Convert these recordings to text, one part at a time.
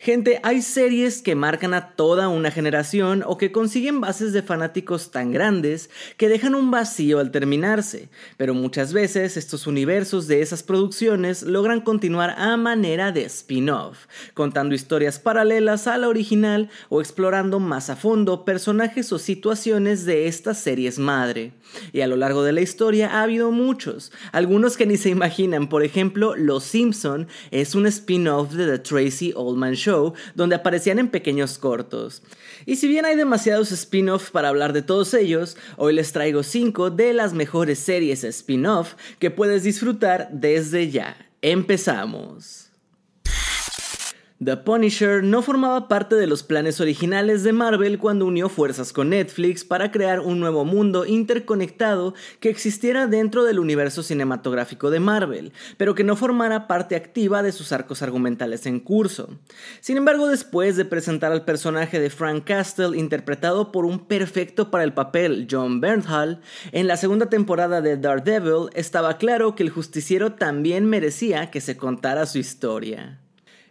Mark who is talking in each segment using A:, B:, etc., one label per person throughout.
A: Gente, hay series que marcan a toda una generación o que consiguen bases de fanáticos tan grandes que dejan un vacío al terminarse, pero muchas veces estos universos de esas producciones logran continuar a manera de spin-off, contando historias paralelas a la original o explorando más a fondo personajes o situaciones de estas series madre. Y a lo largo de la historia ha habido muchos, algunos que ni se imaginan, por ejemplo, Los Simpson es un spin-off de The Tracy Oldman Show, donde aparecían en pequeños cortos. Y si bien hay demasiados spin-off para hablar de todos ellos, hoy les traigo 5 de las mejores series spin-off que puedes disfrutar desde ya. Empezamos. The Punisher no formaba parte de los planes originales de Marvel cuando unió fuerzas con Netflix para crear un nuevo mundo interconectado que existiera dentro del universo cinematográfico de Marvel, pero que no formara parte activa de sus arcos argumentales en curso. Sin embargo, después de presentar al personaje de Frank Castle interpretado por un perfecto para el papel John Bernthal, en la segunda temporada de Daredevil estaba claro que el justiciero también merecía que se contara su historia.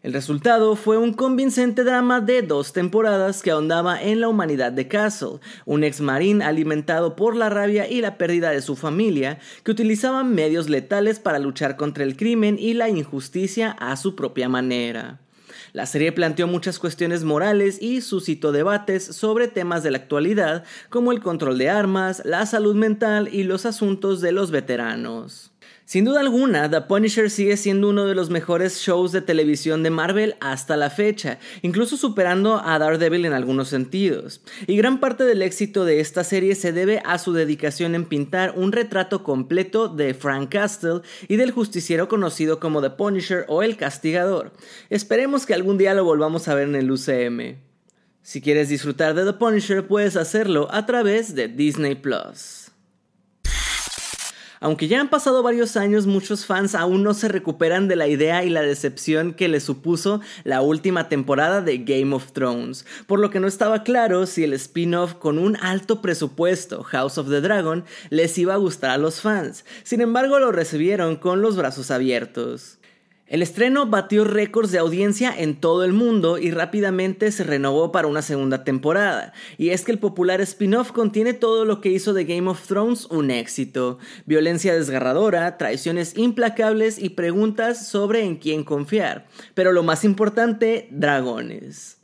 A: El resultado fue un convincente drama de dos temporadas que ahondaba en la humanidad de Castle, un ex marín alimentado por la rabia y la pérdida de su familia, que utilizaba medios letales para luchar contra el crimen y la injusticia a su propia manera. La serie planteó muchas cuestiones morales y suscitó debates sobre temas de la actualidad como el control de armas, la salud mental y los asuntos de los veteranos. Sin duda alguna, The Punisher sigue siendo uno de los mejores shows de televisión de Marvel hasta la fecha, incluso superando a Daredevil en algunos sentidos. Y gran parte del éxito de esta serie se debe a su dedicación en pintar un retrato completo de Frank Castle y del justiciero conocido como The Punisher o El Castigador. Esperemos que algún día lo volvamos a ver en el UCM. Si quieres disfrutar de The Punisher, puedes hacerlo a través de Disney Plus. Aunque ya han pasado varios años, muchos fans aún no se recuperan de la idea y la decepción que les supuso la última temporada de Game of Thrones, por lo que no estaba claro si el spin-off con un alto presupuesto, House of the Dragon, les iba a gustar a los fans. Sin embargo, lo recibieron con los brazos abiertos. El estreno batió récords de audiencia en todo el mundo y rápidamente se renovó para una segunda temporada. Y es que el popular spin-off contiene todo lo que hizo de Game of Thrones un éxito. Violencia desgarradora, traiciones implacables y preguntas sobre en quién confiar. Pero lo más importante, dragones.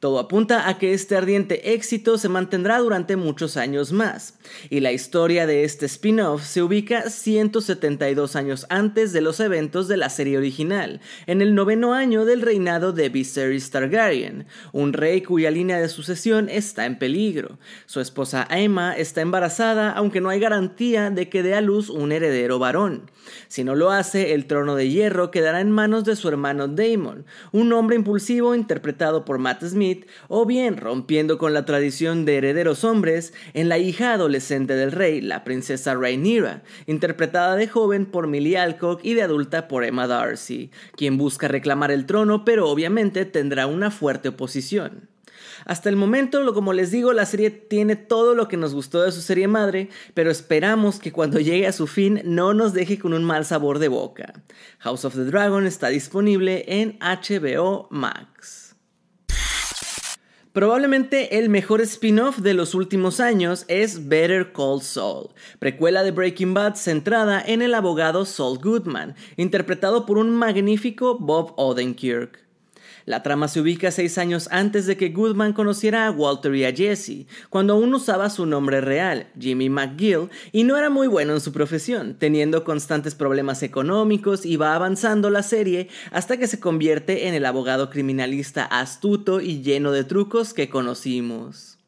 A: Todo apunta a que este ardiente éxito se mantendrá durante muchos años más, y la historia de este spin-off se ubica 172 años antes de los eventos de la serie original, en el noveno año del reinado de Viserys Targaryen, un rey cuya línea de sucesión está en peligro. Su esposa Aemma está embarazada, aunque no hay garantía de que dé a luz un heredero varón. Si no lo hace, el trono de hierro quedará en manos de su hermano Daemon, un hombre impulsivo interpretado por Matt Smith o bien rompiendo con la tradición de herederos hombres en la hija adolescente del rey, la princesa Rhaenyra, interpretada de joven por Millie Alcock y de adulta por Emma Darcy, quien busca reclamar el trono pero obviamente tendrá una fuerte oposición. Hasta el momento, como les digo, la serie tiene todo lo que nos gustó de su serie madre, pero esperamos que cuando llegue a su fin no nos deje con un mal sabor de boca. House of the Dragon está disponible en HBO Max. Probablemente el mejor spin-off de los últimos años es Better Call Saul, precuela de Breaking Bad centrada en el abogado Saul Goodman, interpretado por un magnífico Bob Odenkirk. La trama se ubica seis años antes de que Goodman conociera a Walter y a Jesse, cuando aún usaba su nombre real, Jimmy McGill, y no era muy bueno en su profesión, teniendo constantes problemas económicos y va avanzando la serie hasta que se convierte en el abogado criminalista astuto y lleno de trucos que conocimos.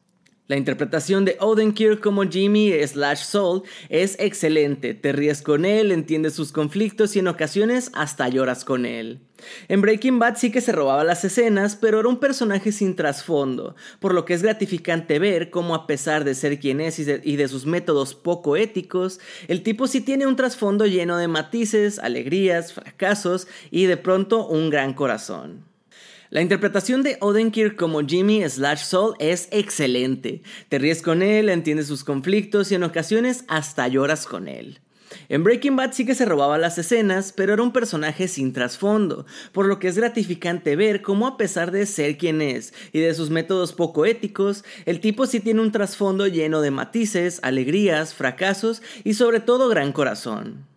A: La interpretación de Odenkirk como Jimmy slash Soul es excelente. Te ríes con él, entiendes sus conflictos y en ocasiones hasta lloras con él. En Breaking Bad sí que se robaba las escenas, pero era un personaje sin trasfondo, por lo que es gratificante ver cómo a pesar de ser quien es y de, y de, sus métodos poco éticos, el tipo sí tiene un trasfondo lleno de matices, alegrías, fracasos y de pronto un gran corazón. La interpretación de Odenkirk como Jimmy Slash Soul es excelente. Te ríes con él, entiendes sus conflictos y en ocasiones hasta lloras con él. En Breaking Bad sí que se robaba las escenas, pero era un personaje sin trasfondo, por lo que es gratificante ver cómo a pesar de ser quien es y de sus métodos poco éticos, el tipo sí tiene un trasfondo lleno de matices, alegrías, fracasos y sobre todo gran corazón.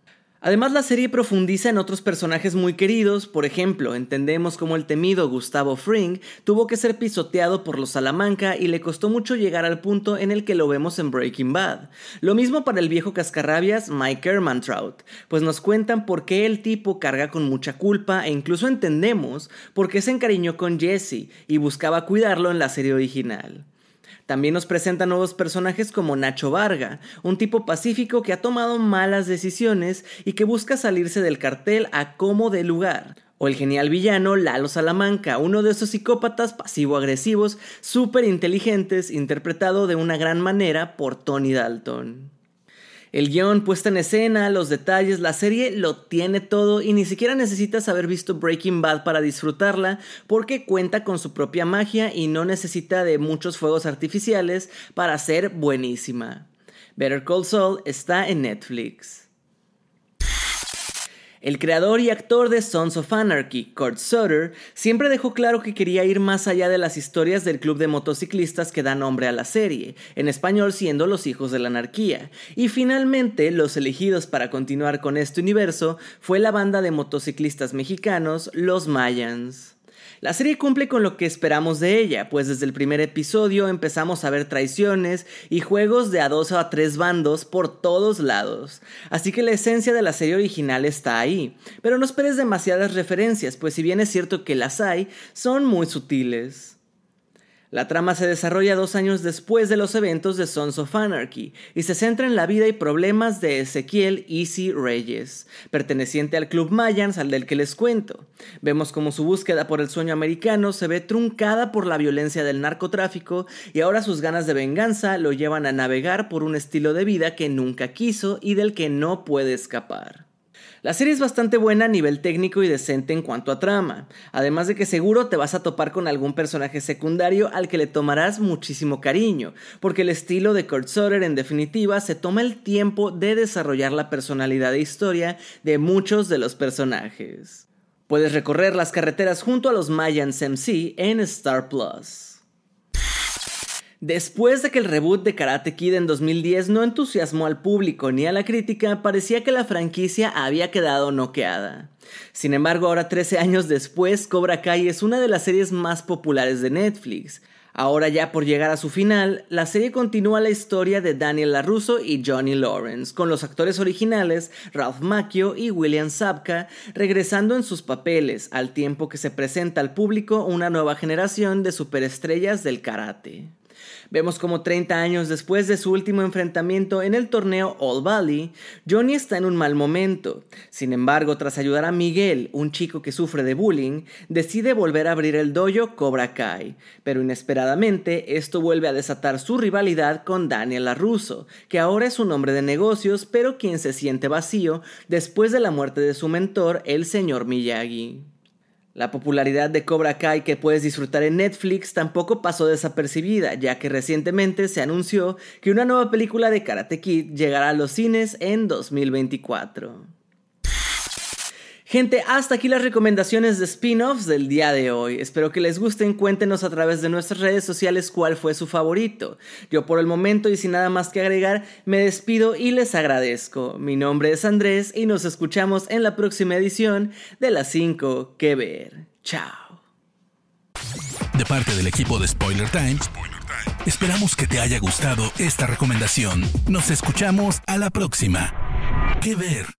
A: Además, la serie profundiza en otros personajes muy queridos, por ejemplo, entendemos cómo el temido Gustavo Fring tuvo que ser pisoteado por los Salamanca y le costó mucho llegar al punto en el que lo vemos en Breaking Bad. Lo mismo para el viejo cascarrabias Mike Ehrmantraut, pues nos cuentan por qué el tipo carga con mucha culpa e incluso entendemos por qué se encariñó con Jesse y buscaba cuidarlo en la serie original. También nos presenta nuevos personajes como Nacho Varga, un tipo pacífico que ha tomado malas decisiones y que busca salirse del cartel a como de lugar. O el genial villano Lalo Salamanca, uno de esos psicópatas pasivo-agresivos súper inteligentes, interpretado de una gran manera por Tony Dalton. El guion, puesta en escena, los detalles, la serie lo tiene todo y ni siquiera necesitas haber visto Breaking Bad para disfrutarla porque cuenta con su propia magia y no necesita de muchos fuegos artificiales para ser buenísima. Better Call Saul está en Netflix. El creador y actor de Sons of Anarchy, Kurt Sutter, siempre dejó claro que quería ir más allá de las historias del club de motociclistas que da nombre a la serie, en español siendo Los Hijos de la Anarquía, y finalmente los elegidos para continuar con este universo fue la banda de motociclistas mexicanos, Los Mayans. La serie cumple con lo que esperamos de ella, pues desde el primer episodio empezamos a ver traiciones y juegos de a dos o a tres bandos por todos lados. Así que la esencia de la serie original está ahí, pero no esperes demasiadas referencias, pues si bien es cierto que las hay, son muy sutiles. La trama se desarrolla dos años después de los eventos de Sons of Anarchy y se centra en la vida y problemas de Ezequiel Easy Reyes, perteneciente al Club Mayans al del que les cuento. Vemos cómo su búsqueda por el sueño americano se ve truncada por la violencia del narcotráfico y ahora sus ganas de venganza lo llevan a navegar por un estilo de vida que nunca quiso y del que no puede escapar. La serie es bastante buena a nivel técnico y decente en cuanto a trama, además de que seguro te vas a topar con algún personaje secundario al que le tomarás muchísimo cariño, porque el estilo de Kurt Sutter en definitiva se toma el tiempo de desarrollar la personalidad e historia de muchos de los personajes. Puedes recorrer las carreteras junto a los Mayans MC en Star Plus. Después de que el reboot de Karate Kid en 2010 no entusiasmó al público ni a la crítica, parecía que la franquicia había quedado noqueada. Sin embargo, ahora 13 años después, Cobra Kai es una de las series más populares de Netflix. Ahora ya por llegar a su final, la serie continúa la historia de Daniel LaRusso y Johnny Lawrence, con los actores originales Ralph Macchio y William Zabka regresando en sus papeles, al tiempo que se presenta al público una nueva generación de superestrellas del karate. Vemos como 30 años después de su último enfrentamiento en el torneo All Valley, Johnny está en un mal momento. Sin embargo, tras ayudar a Miguel, un chico que sufre de bullying, decide volver a abrir el dojo Cobra Kai. Pero inesperadamente, esto vuelve a desatar su rivalidad con Daniel LaRusso, que ahora es un hombre de negocios, pero quien se siente vacío después de la muerte de su mentor, el señor Miyagi. La popularidad de Cobra Kai que puedes disfrutar en Netflix tampoco pasó desapercibida, ya que recientemente se anunció que una nueva película de Karate Kid llegará a los cines en 2024. Gente, hasta aquí las recomendaciones de spin-offs del día de hoy. Espero que les gusten, cuéntenos a través de nuestras redes sociales cuál fue su favorito. Yo por el momento y sin nada más que agregar, me despido y les agradezco. Mi nombre es Andrés y nos escuchamos en la próxima edición de las 5 que ver. Chao.
B: De parte del equipo de Spoiler Times, esperamos que te haya gustado esta recomendación. Nos escuchamos a la próxima. Que ver.